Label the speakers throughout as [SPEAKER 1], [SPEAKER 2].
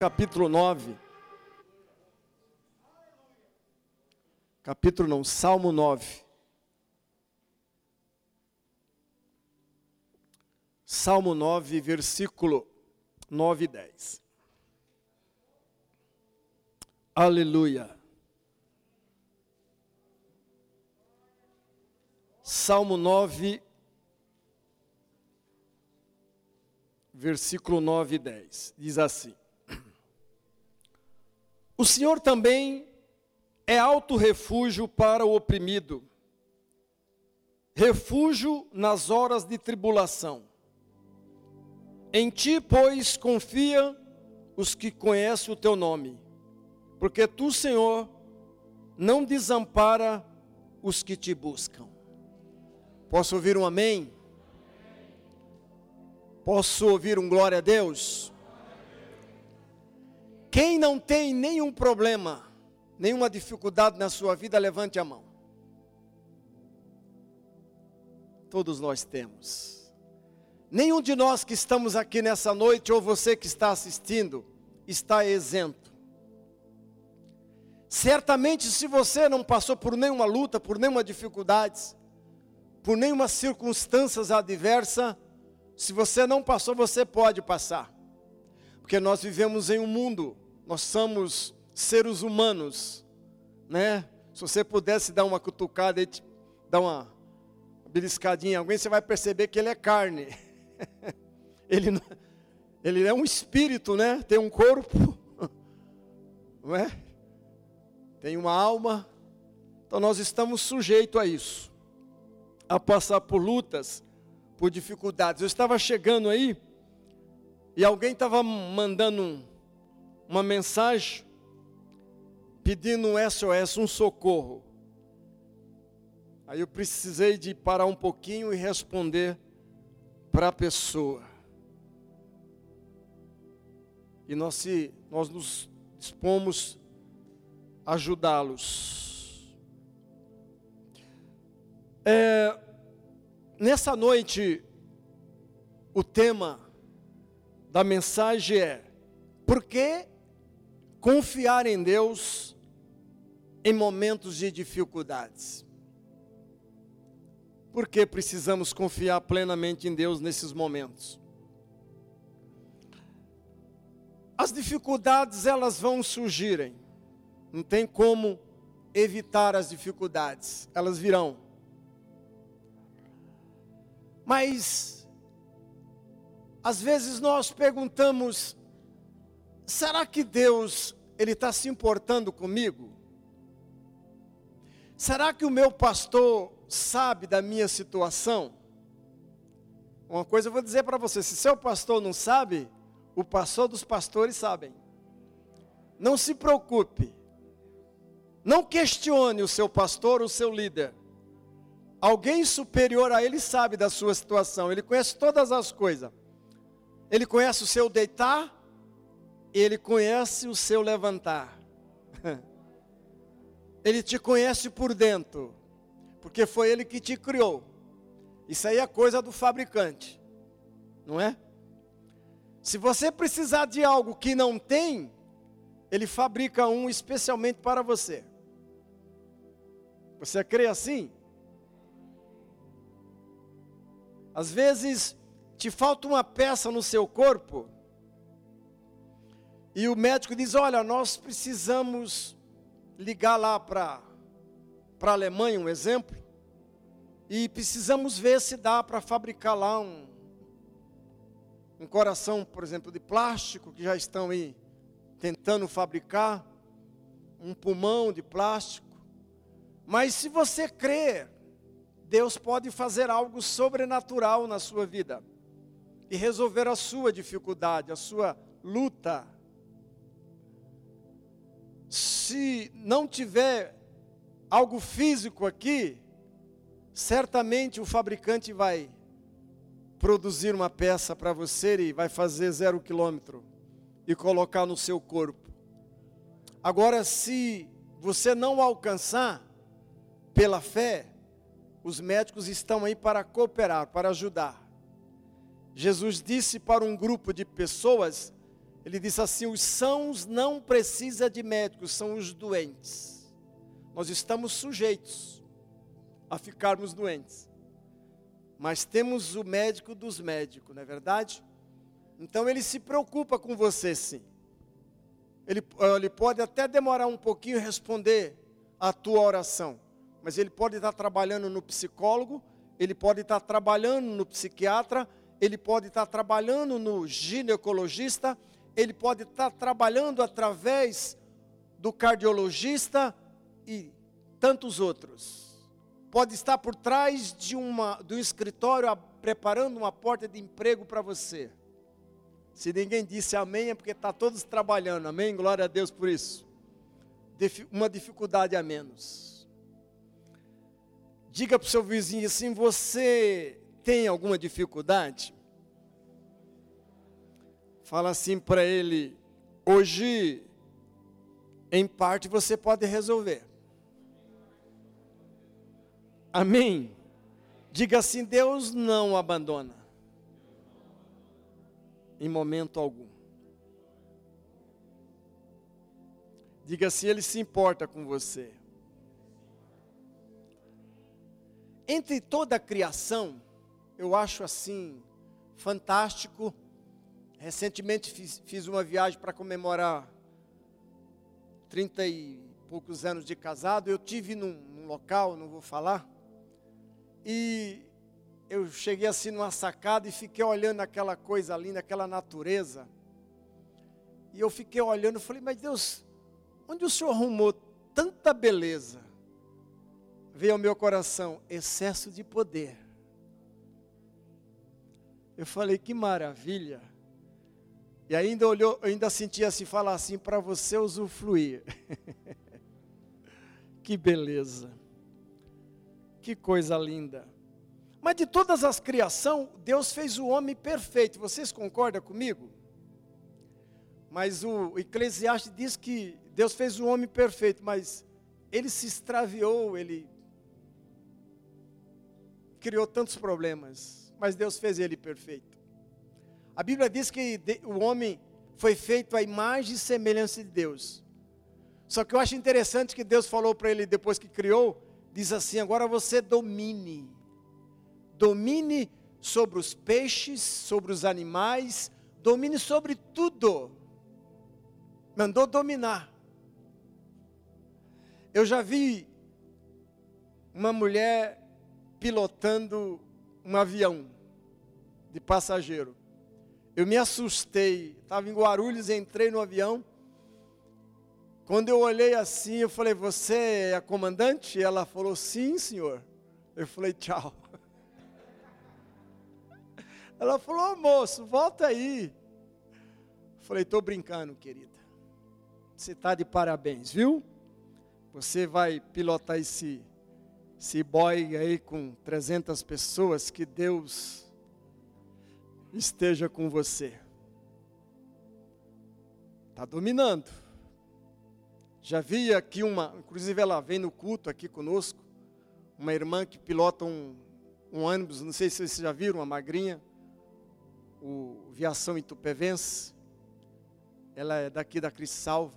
[SPEAKER 1] capítulo 9. Capítulo não, Salmo 9. Salmo 9, versículo 9 e 10. Aleluia. Salmo 9, versículo 9 e 10. Diz assim: O Senhor também é alto refúgio para o oprimido, refúgio nas horas de tribulação. Em ti, pois, confia os que conhecem o teu nome, porque tu, Senhor, não desampara os que te buscam. Posso ouvir um amém? Posso ouvir um glória a Deus? Quem não tem nenhum problema, nenhuma dificuldade na sua vida, levante a mão. Todos nós temos. Nenhum de nós que estamos aqui nessa noite, ou você que está assistindo, está isento. Certamente, se você não passou por nenhuma luta, por nenhuma dificuldade, por nenhuma circunstância adversa, se você não passou, você pode passar. Porque nós vivemos em um mundo, nós somos seres humanos, né? Se você pudesse dar uma cutucada e dar uma beliscadinha em alguém, você vai perceber que ele é carne. ele, ele é um espírito, né? Tem um corpo, não é? Tem uma alma. Então nós estamos sujeitos a isso, a passar por lutas, por dificuldades. Eu estava chegando aí e alguém estava mandando uma mensagem pedindo um SOS, um socorro. Aí eu precisei de parar um pouquinho e responder para a pessoa. E nós, se, nós nos dispomos a ajudá-los. É, nessa noite, o tema da mensagem é: por que confiar em Deus em momentos de dificuldades? Porque precisamos confiar plenamente em Deus nesses momentos. As dificuldades elas vão surgirem. Não tem como evitar as dificuldades. Elas virão. Mas às vezes nós perguntamos: será que Deus ele está se importando comigo? Será que o meu pastor sabe da minha situação? Uma coisa eu vou dizer para você: se seu pastor não sabe, o pastor dos pastores sabem. Não se preocupe. Não questione o seu pastor, o seu líder. Alguém superior a ele sabe da sua situação, ele conhece todas as coisas. Ele conhece o seu deitar, ele conhece o seu levantar. Ele te conhece por dentro porque foi ele que te criou. Isso aí é coisa do fabricante, não é? Se você precisar de algo que não tem, ele fabrica um especialmente para você. Você crê assim? Às vezes te falta uma peça no seu corpo e o médico diz: Olha, nós precisamos ligar lá para a Alemanha, um exemplo, e precisamos ver se dá para fabricar lá um, um coração, por exemplo, de plástico, que já estão aí tentando fabricar, um pulmão de plástico. Mas se você crer, Deus pode fazer algo sobrenatural na sua vida e resolver a sua dificuldade, a sua luta. Se não tiver algo físico aqui, certamente o fabricante vai produzir uma peça para você e vai fazer zero quilômetro e colocar no seu corpo. Agora, se você não alcançar pela fé, os médicos estão aí para cooperar, para ajudar. Jesus disse para um grupo de pessoas, Ele disse assim: os sãos não precisam de médicos, são os doentes. Nós estamos sujeitos a ficarmos doentes. Mas temos o médico dos médicos, não é verdade? Então ele se preocupa com você sim. Ele, ele pode até demorar um pouquinho responder a tua oração, mas ele pode estar trabalhando no psicólogo, ele pode estar trabalhando no psiquiatra, ele pode estar trabalhando no ginecologista, ele pode estar trabalhando através do cardiologista e tantos outros. Pode estar por trás de, uma, de um escritório preparando uma porta de emprego para você. Se ninguém disse amém, é porque está todos trabalhando. Amém? Glória a Deus por isso. Uma dificuldade a menos. Diga para o seu vizinho assim: você tem alguma dificuldade? Fala assim para ele: hoje, em parte, você pode resolver. Amém? Diga assim: Deus não abandona em momento algum. Diga assim: Ele se importa com você. Entre toda a criação, eu acho assim fantástico. Recentemente fiz, fiz uma viagem para comemorar 30 e poucos anos de casado. Eu tive num, num local, não vou falar, e eu cheguei assim numa sacada e fiquei olhando aquela coisa linda, aquela natureza. E eu fiquei olhando falei, mas Deus, onde o Senhor arrumou tanta beleza? Veio ao meu coração, excesso de poder. Eu falei, que maravilha. E ainda olhou, ainda sentia assim falar assim para você usufruir. que beleza. Que coisa linda. Mas de todas as criações, Deus fez o homem perfeito. Vocês concordam comigo? Mas o Eclesiastes diz que Deus fez o homem perfeito, mas ele se extraviou, ele criou tantos problemas, mas Deus fez ele perfeito. A Bíblia diz que o homem foi feito à imagem e semelhança de Deus. Só que eu acho interessante que Deus falou para ele depois que criou, diz assim: agora você domine domine sobre os peixes, sobre os animais, domine sobre tudo. Mandou dominar. Eu já vi uma mulher pilotando um avião de passageiro. Eu me assustei, estava em Guarulhos, entrei no avião. Quando eu olhei assim, eu falei: Você é a comandante? Ela falou: Sim, senhor. Eu falei: Tchau. Ela falou, oh, moço, volta aí. Falei, estou brincando, querida. Você está de parabéns, viu? Você vai pilotar esse, esse boy aí com 300 pessoas, que Deus esteja com você. Está dominando. Já vi aqui uma, inclusive ela vem no culto aqui conosco, uma irmã que pilota um, um ônibus, não sei se vocês já viram, uma magrinha o Viação Itupevense, ela é daqui da Crissalva,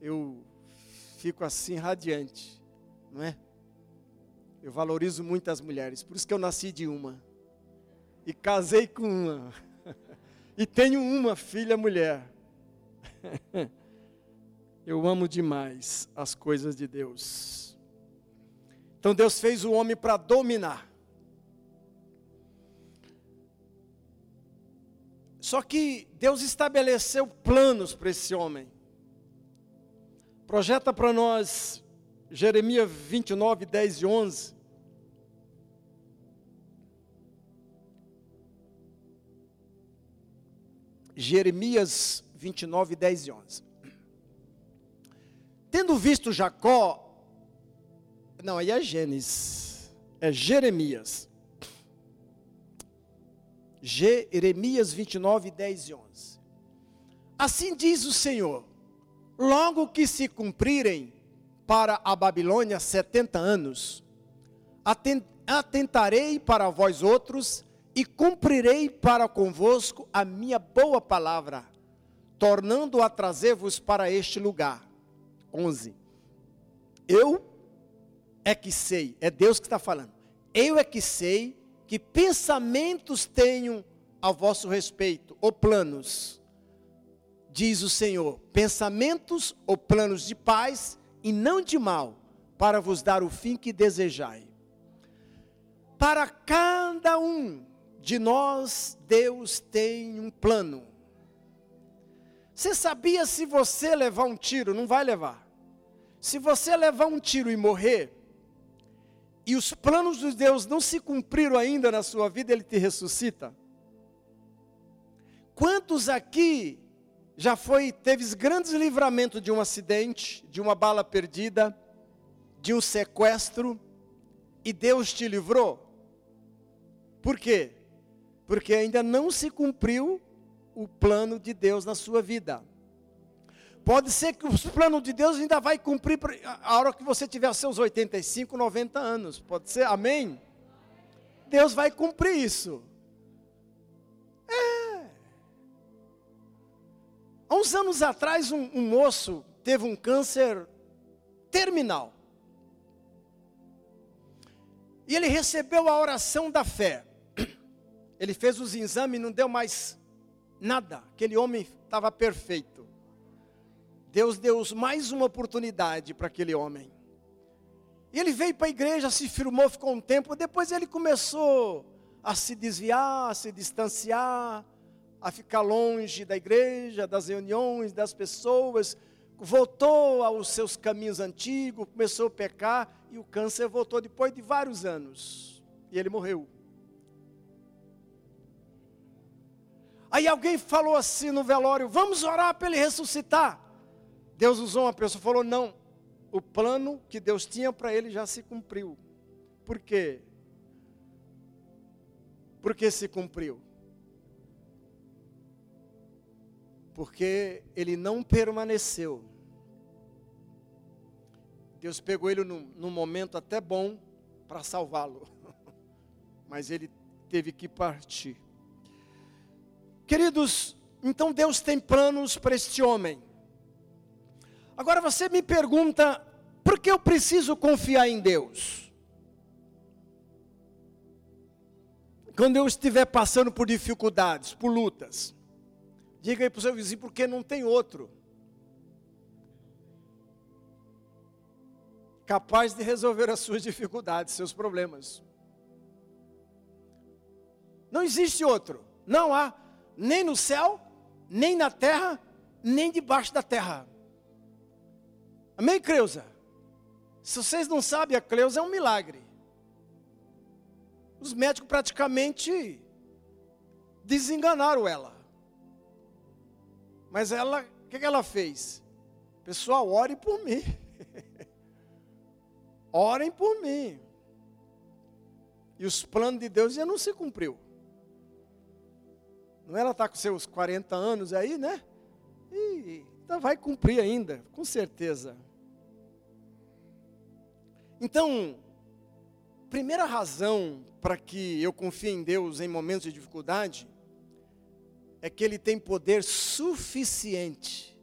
[SPEAKER 1] eu fico assim radiante, não é? Eu valorizo muito as mulheres, por isso que eu nasci de uma, e casei com uma, e tenho uma filha mulher. Eu amo demais as coisas de Deus. Então Deus fez o homem para dominar. Só que Deus estabeleceu planos para esse homem. Projeta para nós Jeremias 29, 10 e 11. Jeremias 29, 10 e 11. Tendo visto Jacó, não, aí é Gênesis, é Jeremias. Jeremias 29, 10 e 11. Assim diz o Senhor: logo que se cumprirem para a Babilônia setenta anos, atentarei para vós outros e cumprirei para convosco a minha boa palavra. tornando a trazer-vos para este lugar. 11. Eu é que sei, é Deus que está falando. Eu é que sei que pensamentos tenho a vosso respeito, ou planos, diz o Senhor, pensamentos ou planos de paz e não de mal, para vos dar o fim que desejai. Para cada um de nós, Deus tem um plano. Você sabia se você levar um tiro, não vai levar. Se você levar um tiro e morrer, e os planos de Deus não se cumpriram ainda na sua vida, Ele te ressuscita. Quantos aqui já foi, teve grandes livramentos de um acidente, de uma bala perdida, de um sequestro, e Deus te livrou? Por quê? Porque ainda não se cumpriu o plano de Deus na sua vida. Pode ser que os planos de Deus ainda vai cumprir a hora que você tiver seus 85, 90 anos. Pode ser? Amém? Deus vai cumprir isso. Uns anos atrás, um, um moço teve um câncer terminal. E ele recebeu a oração da fé. Ele fez os exames não deu mais nada. Aquele homem estava perfeito. Deus deu mais uma oportunidade para aquele homem. E ele veio para a igreja, se firmou, ficou um tempo, depois ele começou a se desviar, a se distanciar, a ficar longe da igreja, das reuniões, das pessoas, voltou aos seus caminhos antigos, começou a pecar e o câncer voltou depois de vários anos. E ele morreu. Aí alguém falou assim no velório: vamos orar para ele ressuscitar. Deus usou uma pessoa falou: não, o plano que Deus tinha para ele já se cumpriu. Por quê? Porque se cumpriu. Porque ele não permaneceu. Deus pegou ele num, num momento até bom para salvá-lo. Mas ele teve que partir. Queridos, então Deus tem planos para este homem. Agora você me pergunta, por que eu preciso confiar em Deus? Quando eu estiver passando por dificuldades, por lutas, diga aí para o seu vizinho, porque não tem outro. Capaz de resolver as suas dificuldades, seus problemas. Não existe outro. Não há, nem no céu, nem na terra, nem debaixo da terra. Amém, Creuza? Se vocês não sabem, a Cleusa é um milagre. Os médicos praticamente desenganaram ela. Mas ela, o que, que ela fez? Pessoal, orem por mim. orem por mim. E os planos de Deus já não se cumpriu. Não ela está com seus 40 anos aí, né? E então vai cumprir ainda, com certeza. Então, primeira razão para que eu confie em Deus em momentos de dificuldade é que Ele tem poder suficiente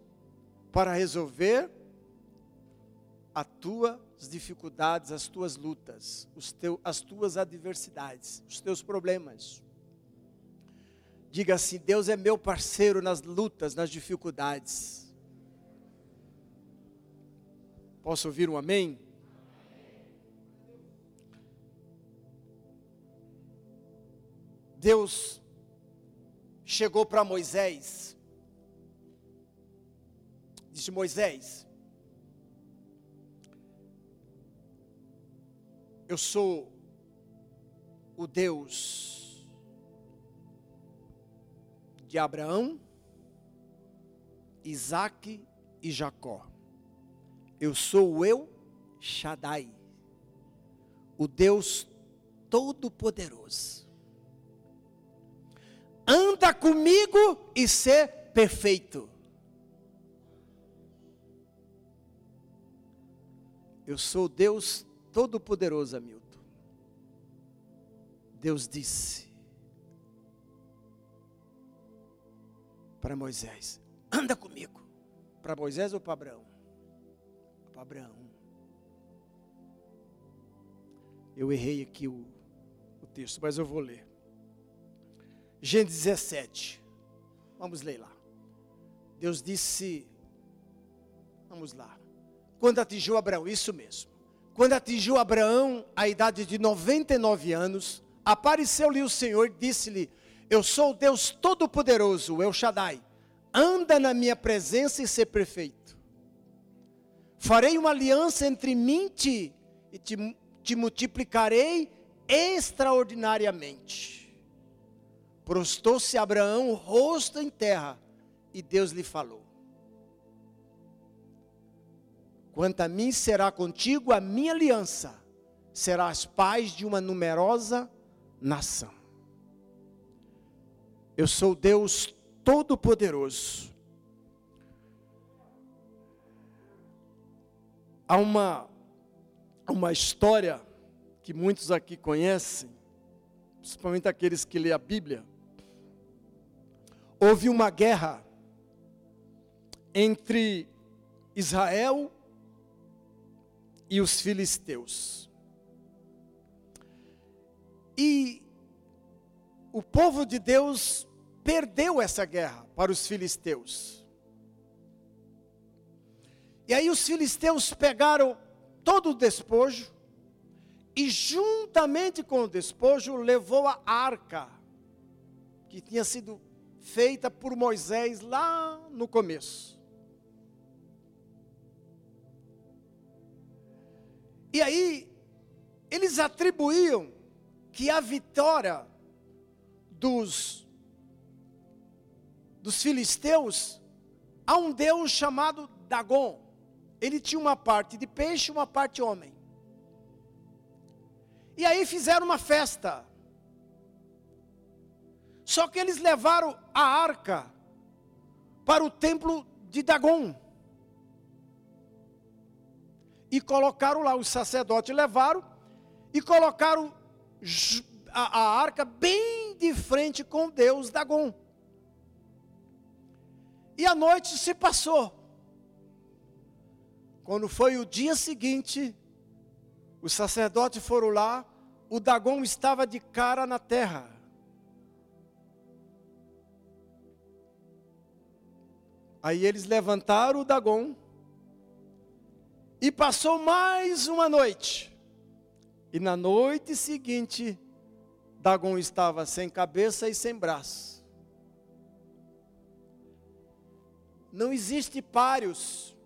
[SPEAKER 1] para resolver as tuas dificuldades, as tuas lutas, teu, as tuas adversidades, os teus problemas. Diga assim: Deus é meu parceiro nas lutas, nas dificuldades. Posso ouvir um amém? Deus chegou para Moisés, disse: Moisés, eu sou o Deus de Abraão, Isaac e Jacó. Eu sou o Eu Shaddai, o Deus Todo-Poderoso anda comigo e ser perfeito. Eu sou Deus Todo-Poderoso, Hamilton. Deus disse para Moisés: anda comigo. Para Moisés ou para Abraão? Para Abraão. Eu errei aqui o, o texto, mas eu vou ler. Gênesis 17. Vamos ler lá. Deus disse, vamos lá. Quando atingiu Abraão, isso mesmo. Quando atingiu Abraão a idade de 99 anos, apareceu-lhe o Senhor e disse-lhe: Eu sou o Deus Todo-Poderoso, El Shaddai. Anda na minha presença e ser perfeito. Farei uma aliança entre mim e ti, e te, te multiplicarei extraordinariamente. Prostou-se Abraão, rosto em terra, e Deus lhe falou: Quanto a mim será contigo a minha aliança, serás paz de uma numerosa nação. Eu sou Deus Todo-Poderoso. Há uma, uma história que muitos aqui conhecem, principalmente aqueles que lêem a Bíblia. Houve uma guerra entre Israel e os filisteus. E o povo de Deus perdeu essa guerra para os filisteus. E aí os filisteus pegaram todo o despojo e juntamente com o despojo levou a arca que tinha sido feita por Moisés lá no começo. E aí, eles atribuíam que a vitória dos, dos filisteus a um deus chamado Dagon. Ele tinha uma parte de peixe e uma parte homem. E aí fizeram uma festa. Só que eles levaram a arca para o templo de Dagon e colocaram lá, os sacerdotes levaram e colocaram a, a arca bem de frente com Deus Dagon. E a noite se passou. Quando foi o dia seguinte, os sacerdotes foram lá, o Dagon estava de cara na terra. Aí eles levantaram o Dagon e passou mais uma noite. E na noite seguinte, Dagon estava sem cabeça e sem braço. Não existe páreos.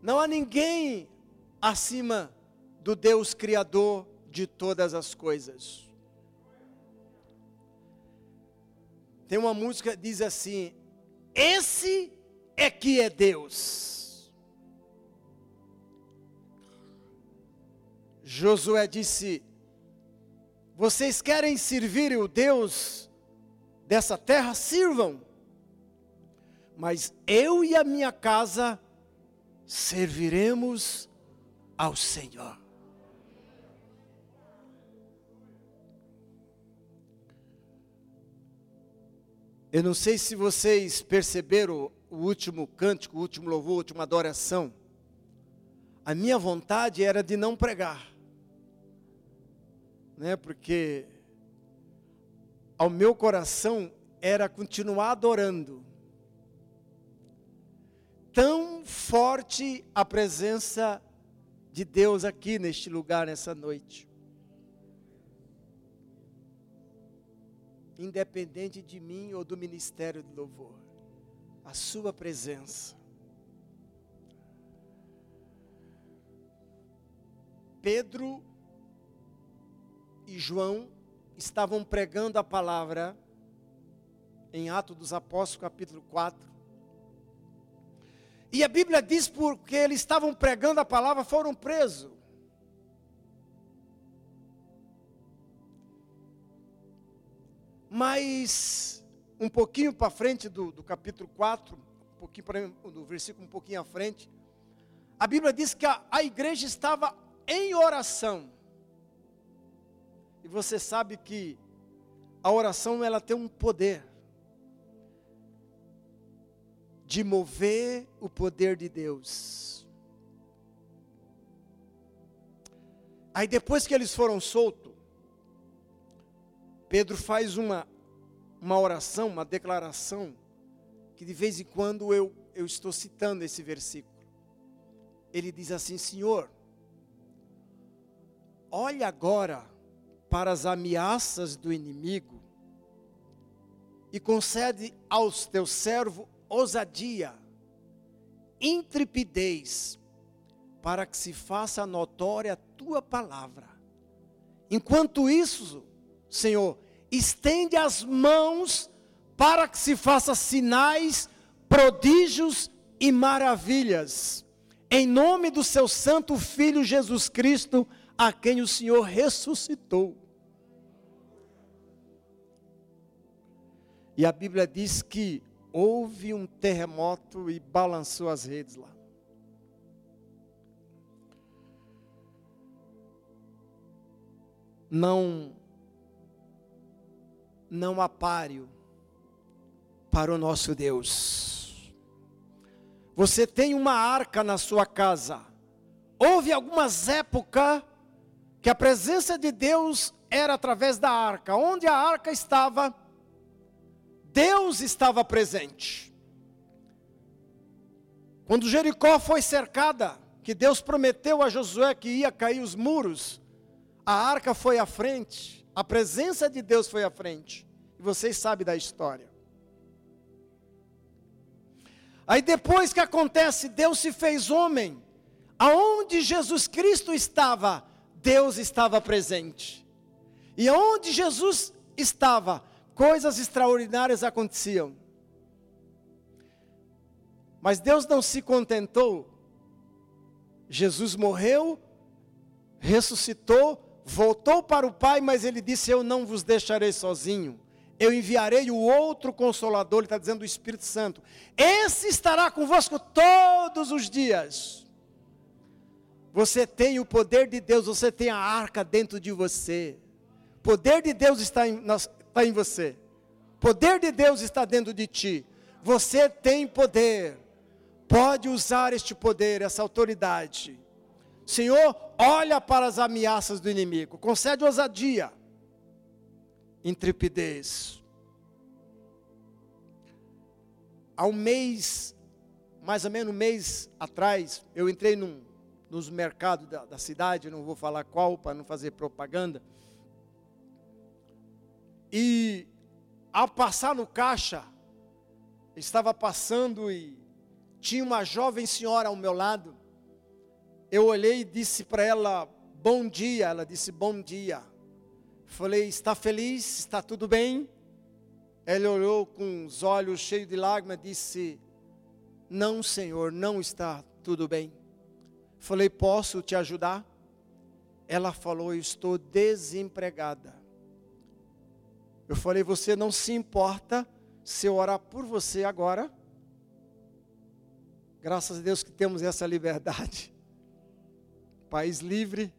[SPEAKER 1] Não há ninguém acima do Deus Criador de todas as coisas. Tem uma música que diz assim: Esse é que é Deus. Josué disse: Vocês querem servir o Deus dessa terra? Sirvam. Mas eu e a minha casa serviremos ao Senhor. Eu não sei se vocês perceberam o último cântico, o último louvor, a última adoração. A minha vontade era de não pregar né? Porque ao meu coração era continuar adorando. Tão forte a presença de Deus aqui neste lugar nessa noite. Independente de mim ou do ministério de louvor, a sua presença. Pedro e João estavam pregando a palavra em Atos dos Apóstolos, capítulo 4. E a Bíblia diz porque eles estavam pregando a palavra, foram presos. Mas um pouquinho para frente do, do capítulo 4, um pouquinho para do versículo um pouquinho à frente, a Bíblia diz que a, a igreja estava em oração. E você sabe que a oração ela tem um poder de mover o poder de Deus. Aí depois que eles foram soltos, Pedro faz uma, uma oração, uma declaração, que de vez em quando eu, eu estou citando esse versículo. Ele diz assim: Senhor, olha agora para as ameaças do inimigo e concede aos teus servos ousadia, intrepidez, para que se faça notória a tua palavra. Enquanto isso, Senhor, estende as mãos para que se faça sinais, prodígios e maravilhas. Em nome do seu santo filho Jesus Cristo, a quem o Senhor ressuscitou. E a Bíblia diz que houve um terremoto e balançou as redes lá. Não não há páreo para o nosso Deus. Você tem uma arca na sua casa. Houve algumas épocas que a presença de Deus era através da arca. Onde a arca estava, Deus estava presente. Quando Jericó foi cercada, que Deus prometeu a Josué que ia cair os muros, a arca foi à frente, a presença de Deus foi à frente. E vocês sabem da história. Aí depois que acontece, Deus se fez homem. Aonde Jesus Cristo estava, Deus estava presente. E aonde Jesus estava, coisas extraordinárias aconteciam. Mas Deus não se contentou. Jesus morreu, ressuscitou, voltou para o Pai, mas ele disse: Eu não vos deixarei sozinho. Eu enviarei o outro consolador, ele está dizendo o Espírito Santo. Esse estará convosco todos os dias. Você tem o poder de Deus, você tem a arca dentro de você. Poder de Deus está em, está em você. Poder de Deus está dentro de ti. Você tem poder. Pode usar este poder, essa autoridade. Senhor, olha para as ameaças do inimigo. Concede ousadia, intrepidez. Há um mês, mais ou menos um mês atrás, eu entrei num, nos mercados da, da cidade, não vou falar qual para não fazer propaganda. E ao passar no caixa, estava passando e tinha uma jovem senhora ao meu lado. Eu olhei e disse para ela: Bom dia. Ela disse: Bom dia. Falei: Está feliz? Está tudo bem? Ela olhou com os olhos cheios de lágrimas e disse: Não, Senhor, não está tudo bem. Falei, posso te ajudar? Ela falou, estou desempregada. Eu falei, você não se importa se eu orar por você agora? Graças a Deus que temos essa liberdade. País livre.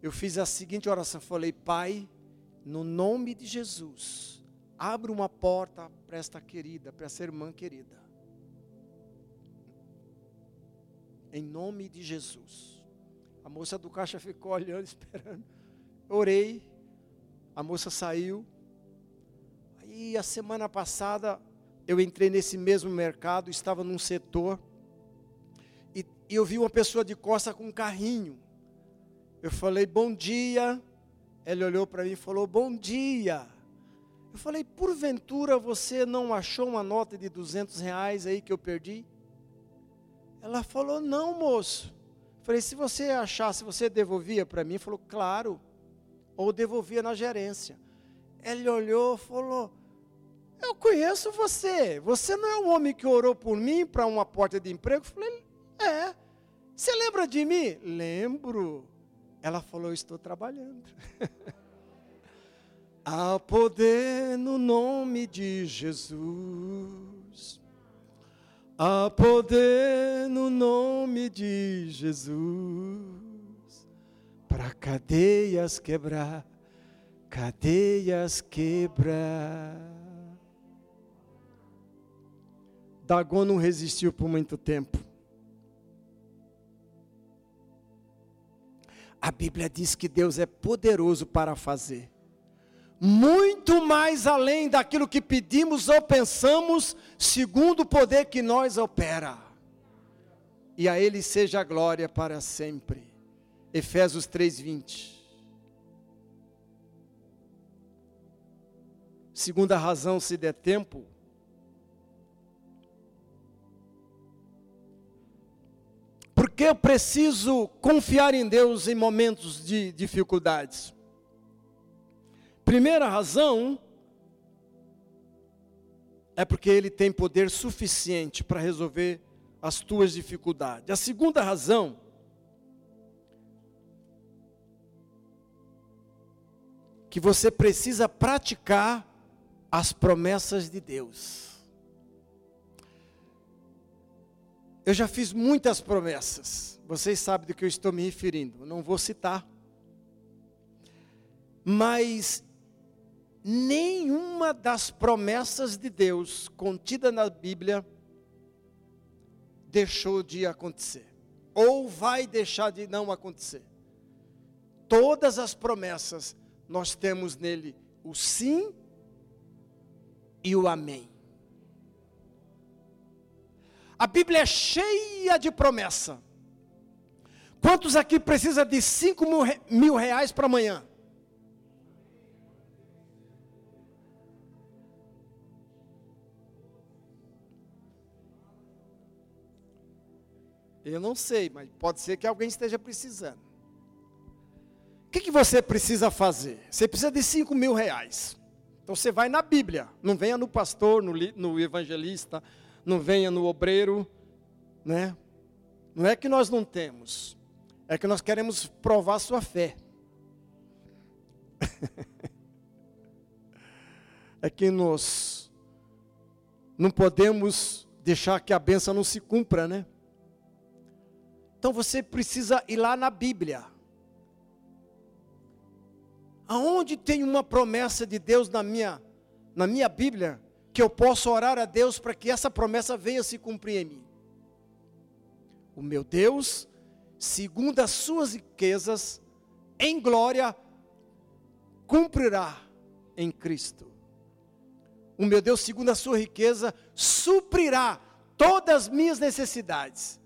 [SPEAKER 1] Eu fiz a seguinte oração, falei, Pai, no nome de Jesus, abra uma porta para esta querida, para essa irmã querida. em nome de Jesus. A moça do caixa ficou olhando, esperando. Orei, a moça saiu. Aí a semana passada eu entrei nesse mesmo mercado, estava num setor e, eu vi uma pessoa de costa com um carrinho. Eu falei, bom dia. Ele olhou para mim e falou, bom dia. Eu falei, porventura você não achou uma nota de 200 reais aí que eu perdi? Ela falou: Não, moço. Falei: Se você achasse, você devolvia para mim? Falou: Claro. Ou devolvia na gerência. Ele olhou e falou: Eu conheço você. Você não é o homem que orou por mim para uma porta de emprego? Eu falei: É. Você lembra de mim? Lembro. Ela falou: Estou trabalhando. Há poder no nome de Jesus. Há poder no nome de Jesus para cadeias quebrar, cadeias quebrar. Dagon não resistiu por muito tempo. A Bíblia diz que Deus é poderoso para fazer muito mais além daquilo que pedimos ou pensamos, segundo o poder que nós opera. E a Ele seja a glória para sempre. Efésios 3:20. Segunda razão, se der tempo, porque eu preciso confiar em Deus em momentos de dificuldades. Primeira razão é porque ele tem poder suficiente para resolver as tuas dificuldades. A segunda razão que você precisa praticar as promessas de Deus. Eu já fiz muitas promessas. Vocês sabem do que eu estou me referindo. Não vou citar. Mas nenhuma das promessas de Deus contida na Bíblia deixou de acontecer, ou vai deixar de não acontecer. Todas as promessas nós temos nele o sim e o amém. A Bíblia é cheia de promessa. Quantos aqui precisa de 5 mil reais para amanhã? Eu não sei, mas pode ser que alguém esteja precisando. O que, que você precisa fazer? Você precisa de 5 mil reais. Então você vai na Bíblia. Não venha no pastor, no, no evangelista, não venha no obreiro, né? Não é que nós não temos, é que nós queremos provar sua fé. é que nós não podemos deixar que a benção não se cumpra, né? Então você precisa ir lá na Bíblia. Aonde tem uma promessa de Deus na minha, na minha Bíblia, que eu posso orar a Deus para que essa promessa venha se cumprir em mim? O meu Deus, segundo as suas riquezas, em glória, cumprirá em Cristo. O meu Deus, segundo a sua riqueza, suprirá todas as minhas necessidades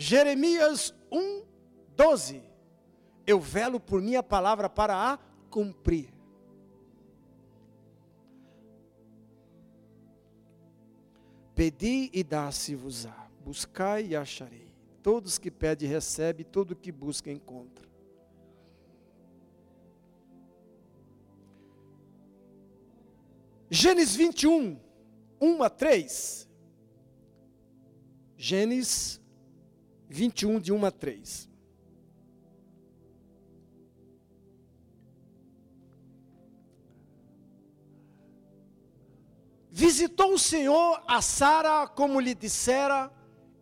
[SPEAKER 1] Jeremias 1, 12. Eu velo por minha palavra para a cumprir. Pedi e dá-se-vos-á, buscai e acharei. Todos que pedem recebe, todo que busca encontra. Gênesis 21, 1 a 3. Gênesis 21, de 1 a 3. Visitou o Senhor a Sara como lhe dissera,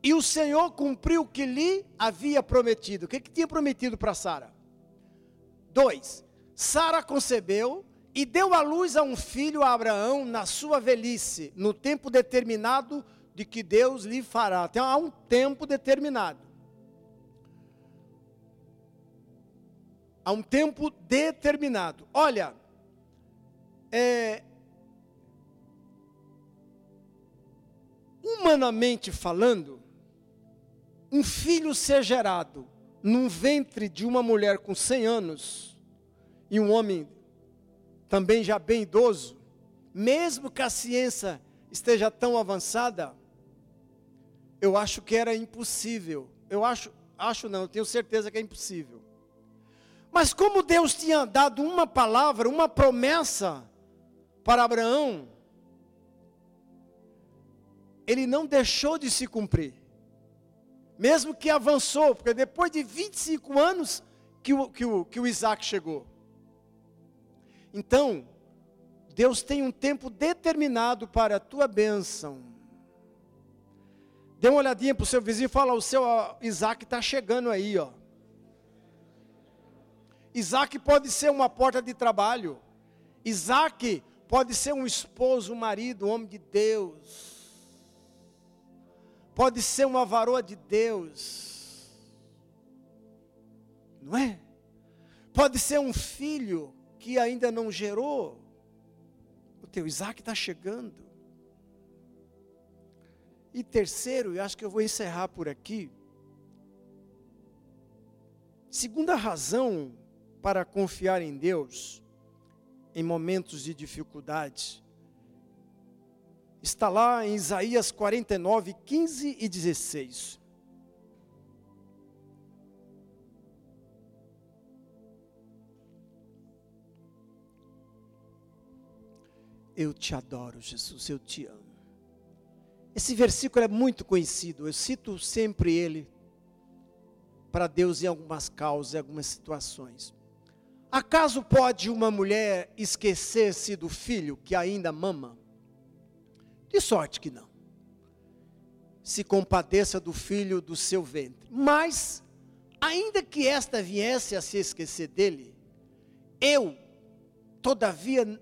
[SPEAKER 1] e o Senhor cumpriu o que lhe havia prometido. O que, que tinha prometido para Sara? Dois. Sara concebeu e deu à luz a um filho a Abraão na sua velhice, no tempo determinado de que Deus lhe fará. Tem há um tempo determinado. Há um tempo determinado. Olha, é, humanamente falando, um filho ser gerado num ventre de uma mulher com 100 anos e um homem também já bem idoso, mesmo que a ciência esteja tão avançada, eu acho que era impossível. Eu acho, acho não, eu tenho certeza que é impossível. Mas como Deus tinha dado uma palavra, uma promessa para Abraão, ele não deixou de se cumprir. Mesmo que avançou, porque depois de 25 anos que o, que o, que o Isaac chegou. Então, Deus tem um tempo determinado para a tua bênção. Dê uma olhadinha para o seu vizinho e fala: o seu Isaac está chegando aí, ó. Isaac pode ser uma porta de trabalho. Isaac pode ser um esposo, um marido, um homem de Deus, pode ser uma varoa de Deus, não é? Pode ser um filho que ainda não gerou, o teu Isaac está chegando. E terceiro, e acho que eu vou encerrar por aqui. Segunda razão para confiar em Deus em momentos de dificuldade está lá em Isaías 49, 15 e 16. Eu te adoro, Jesus, eu te amo. Esse versículo é muito conhecido, eu cito sempre ele para Deus em algumas causas, em algumas situações. Acaso pode uma mulher esquecer-se do filho que ainda mama? De sorte que não. Se compadeça do filho do seu ventre. Mas, ainda que esta viesse a se esquecer dele, eu, todavia,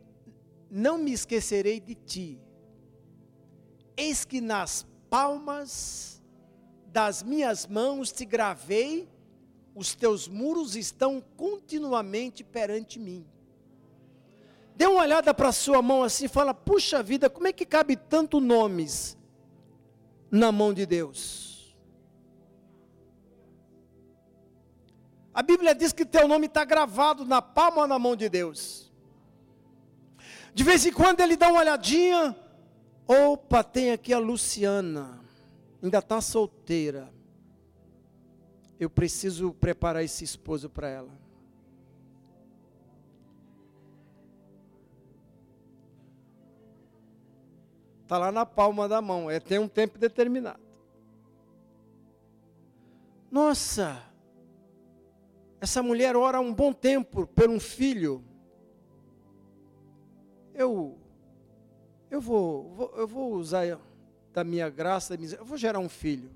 [SPEAKER 1] não me esquecerei de ti. Eis que nas palmas das minhas mãos te gravei, os teus muros estão continuamente perante mim. Dê uma olhada para a sua mão assim e fala: puxa vida, como é que cabe tanto nomes na mão de Deus? A Bíblia diz que teu nome está gravado na palma na mão de Deus. De vez em quando ele dá uma olhadinha, Opa, tem aqui a Luciana, ainda está solteira. Eu preciso preparar esse esposo para ela. Está lá na palma da mão, é tem um tempo determinado. Nossa, essa mulher ora um bom tempo por um filho. Eu eu vou, vou, eu vou usar da minha graça, da minha, eu vou gerar um filho.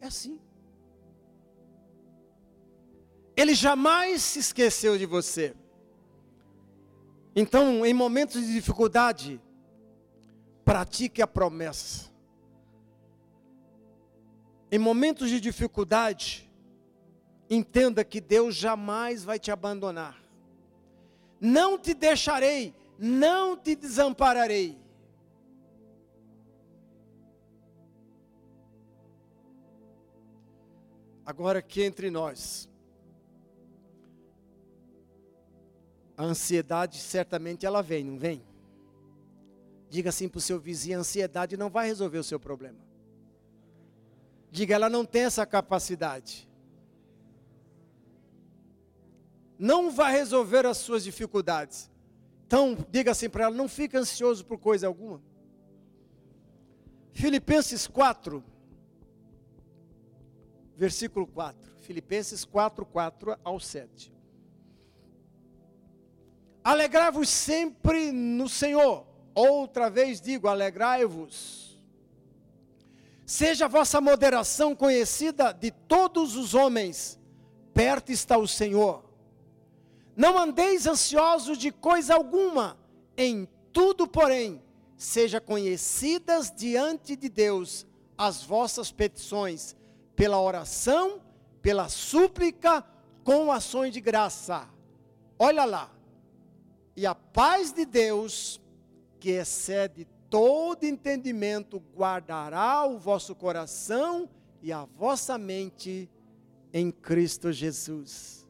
[SPEAKER 1] É assim. Ele jamais se esqueceu de você. Então, em momentos de dificuldade, pratique a promessa. Em momentos de dificuldade, entenda que Deus jamais vai te abandonar. Não te deixarei não te desampararei. Agora aqui entre nós, a ansiedade certamente ela vem, não vem? Diga assim para o seu vizinho: a ansiedade não vai resolver o seu problema. Diga, ela não tem essa capacidade. Não vai resolver as suas dificuldades. Então, diga assim para ela: não fique ansioso por coisa alguma. Filipenses 4, versículo 4. Filipenses 4, 4 ao 7. Alegrai-vos sempre no Senhor. Outra vez digo: alegrai-vos. Seja a vossa moderação conhecida de todos os homens, perto está o Senhor. Não andeis ansiosos de coisa alguma, em tudo, porém, seja conhecidas diante de Deus as vossas petições, pela oração, pela súplica, com ações de graça. Olha lá. E a paz de Deus, que excede todo entendimento, guardará o vosso coração e a vossa mente em Cristo Jesus.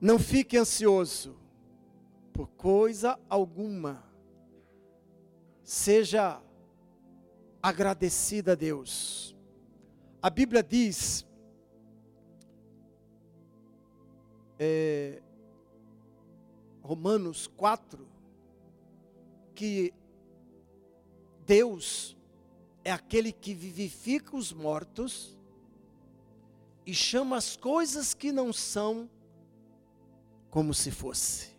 [SPEAKER 1] Não fique ansioso por coisa alguma. Seja agradecida a Deus. A Bíblia diz, é, Romanos 4, que Deus é aquele que vivifica os mortos e chama as coisas que não são como se fosse.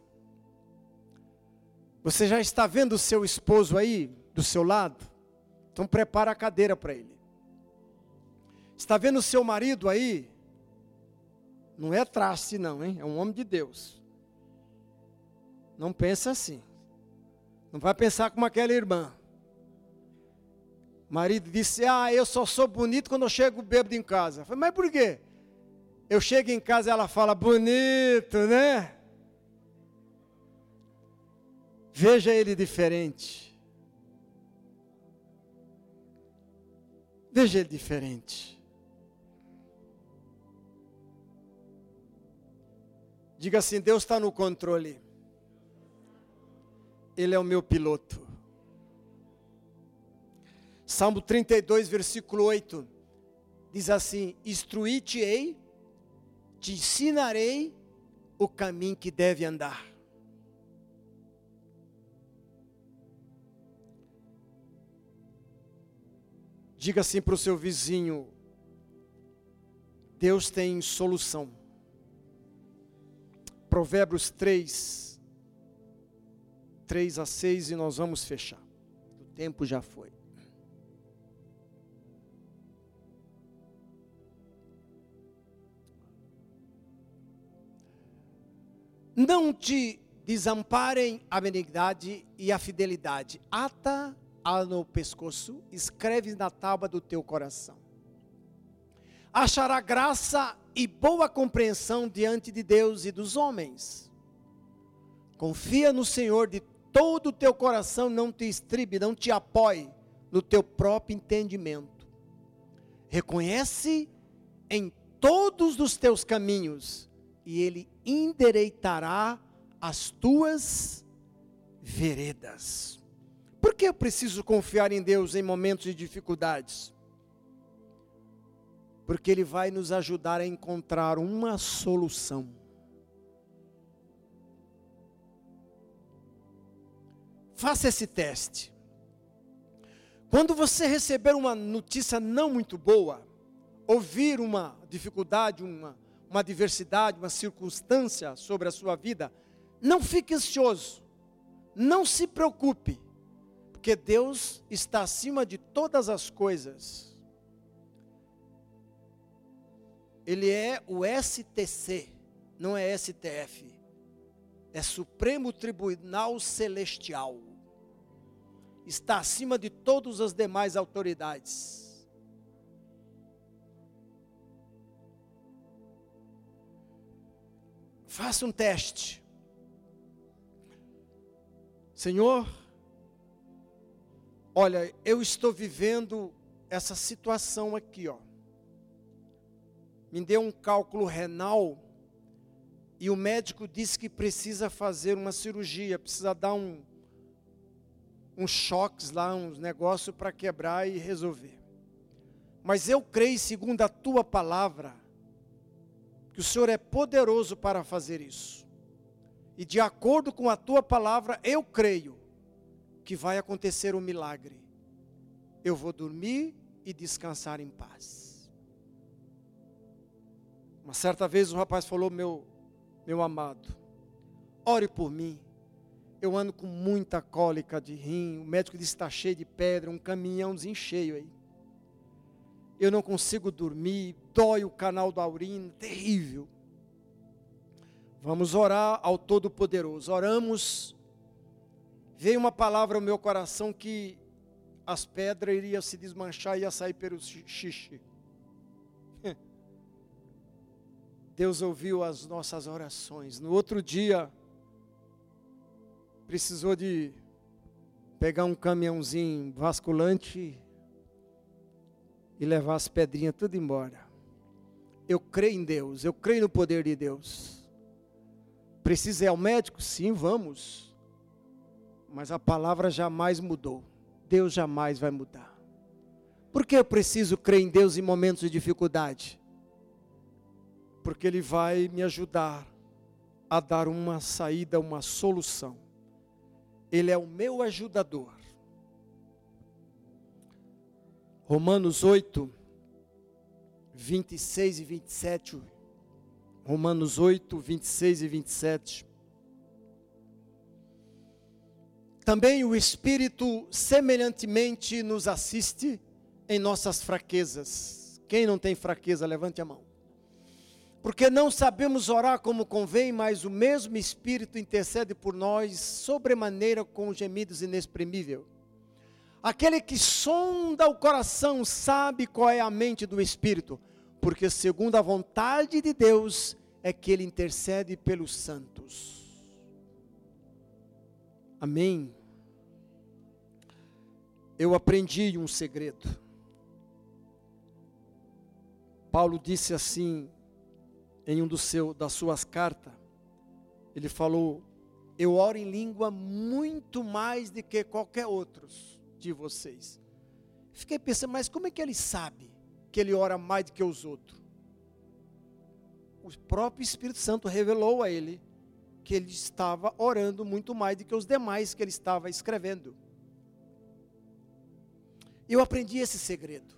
[SPEAKER 1] Você já está vendo o seu esposo aí do seu lado? Então prepara a cadeira para ele. Está vendo o seu marido aí? Não é traste não, hein? É um homem de Deus. Não pensa assim. Não vai pensar como aquela irmã. O marido disse: Ah, eu só sou bonito quando eu chego bêbado em casa. Falei, mas por quê? Eu chego em casa e ela fala, bonito, né? Veja ele diferente. Veja ele diferente. Diga assim: Deus está no controle. Ele é o meu piloto. Salmo 32, versículo 8, diz assim: Instruí-te-ei, te ensinarei o caminho que deve andar. Diga assim para o seu vizinho: Deus tem solução. Provérbios 3, 3 a 6 e nós vamos fechar. O tempo já foi. Não te desamparem a benignidade e a fidelidade. Ata no pescoço, escreve na tábua do teu coração. Achará graça e boa compreensão diante de Deus e dos homens. Confia no Senhor de todo o teu coração, não te estribe, não te apoie no teu próprio entendimento. Reconhece em todos os teus caminhos e ele endireitará as tuas veredas. Por que eu preciso confiar em Deus em momentos de dificuldades? Porque Ele vai nos ajudar a encontrar uma solução. Faça esse teste. Quando você receber uma notícia não muito boa, ouvir uma dificuldade, uma, uma adversidade, uma circunstância sobre a sua vida, não fique ansioso, não se preocupe, porque Deus está acima de todas as coisas. Ele é o STC, não é STF. É Supremo Tribunal Celestial. Está acima de todas as demais autoridades. Faça um teste. Senhor, Olha, eu estou vivendo essa situação aqui, ó. Me deu um cálculo renal e o médico disse que precisa fazer uma cirurgia, precisa dar um uns choques lá, uns negócios para quebrar e resolver. Mas eu creio, segundo a tua palavra, que o Senhor é poderoso para fazer isso. E de acordo com a tua palavra, eu creio que vai acontecer um milagre. Eu vou dormir e descansar em paz. Uma certa vez o rapaz falou: Meu, meu amado, ore por mim. Eu ando com muita cólica de rim. O médico disse que está cheio de pedra, um caminhãozinho cheio aí. Eu não consigo dormir, dói o canal da urina, terrível. Vamos orar ao Todo-Poderoso. Oramos veio uma palavra ao meu coração que as pedras iriam se desmanchar e ia sair pelo xixi. Deus ouviu as nossas orações. No outro dia, precisou de pegar um caminhãozinho vasculante e levar as pedrinhas tudo embora. Eu creio em Deus, eu creio no poder de Deus. Precisa ir ao médico? Sim, vamos. Mas a palavra jamais mudou. Deus jamais vai mudar. Por que eu preciso crer em Deus em momentos de dificuldade? Porque Ele vai me ajudar a dar uma saída, uma solução. Ele é o meu ajudador. Romanos 8, 26 e 27. Romanos 8, 26 e 27. Também o Espírito semelhantemente nos assiste em nossas fraquezas. Quem não tem fraqueza, levante a mão. Porque não sabemos orar como convém, mas o mesmo Espírito intercede por nós sobremaneira com gemidos inexprimíveis. Aquele que sonda o coração sabe qual é a mente do Espírito, porque segundo a vontade de Deus é que ele intercede pelos santos. Amém. Eu aprendi um segredo. Paulo disse assim em um seu, das suas cartas, ele falou: Eu oro em língua muito mais do que qualquer outros de vocês. Fiquei pensando, mas como é que ele sabe que ele ora mais do que os outros? O próprio Espírito Santo revelou a ele que ele estava orando muito mais do que os demais que ele estava escrevendo. Eu aprendi esse segredo.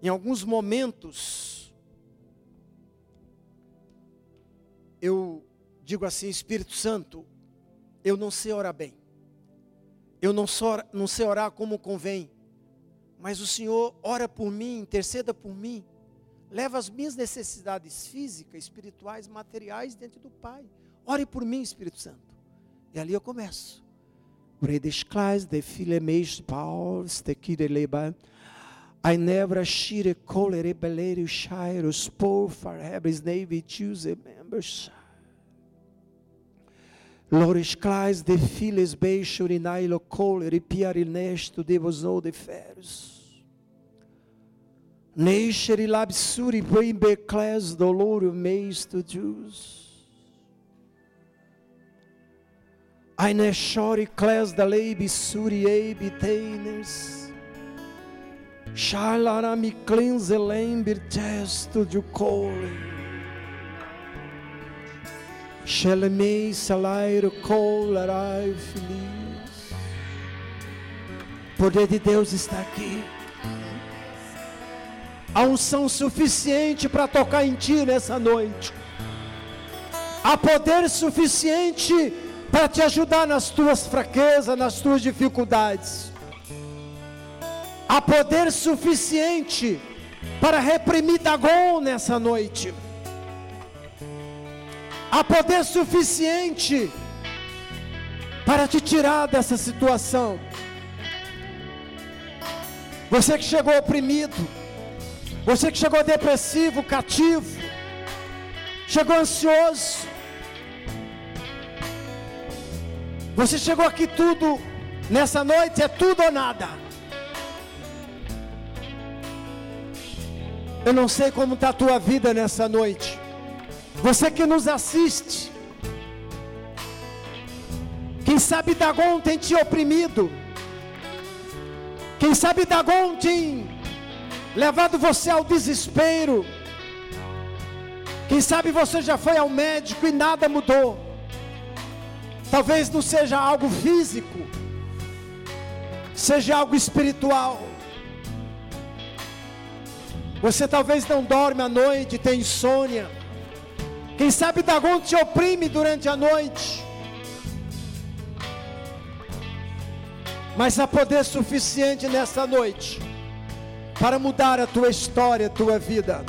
[SPEAKER 1] Em alguns momentos, eu digo assim, Espírito Santo, eu não sei orar bem. Eu não, não sei orar como convém. Mas o Senhor ora por mim, interceda por mim. Leva as minhas necessidades físicas, espirituais, materiais dentro do Pai. Ore por mim, Espírito Santo. E ali eu começo. Redesclais de filemeis paus de kireleba. I never shire colere belere shire spor for hebres navy choose members. Lores clais de files beixo rinailo colere piari nesto devosou de feros. Neisher labsuri bembe clas doloro meis to Jews. Eine chore clas da lei bisuri ebi teiners. Shalara mi cleanse lembir testo de cole. Shelemei salairo colarai feliz. Poder de Deus está aqui. A unção suficiente para tocar em ti nessa noite. Há poder suficiente para te ajudar nas tuas fraquezas, nas tuas dificuldades poder suficiente para reprimir Dagon nessa noite. Há poder suficiente para te tirar dessa situação. Você que chegou oprimido, você que chegou depressivo, cativo, chegou ansioso, você chegou aqui tudo, nessa noite é tudo ou nada. Eu não sei como está a tua vida nessa noite. Você que nos assiste. Quem sabe Dagon tem te oprimido. Quem sabe Dagon tem levado você ao desespero. Quem sabe você já foi ao médico e nada mudou. Talvez não seja algo físico, seja algo espiritual. Você talvez não dorme à noite, tem insônia. Quem sabe Dagon te oprime durante a noite. Mas há poder suficiente nessa noite para mudar a tua história, a tua vida.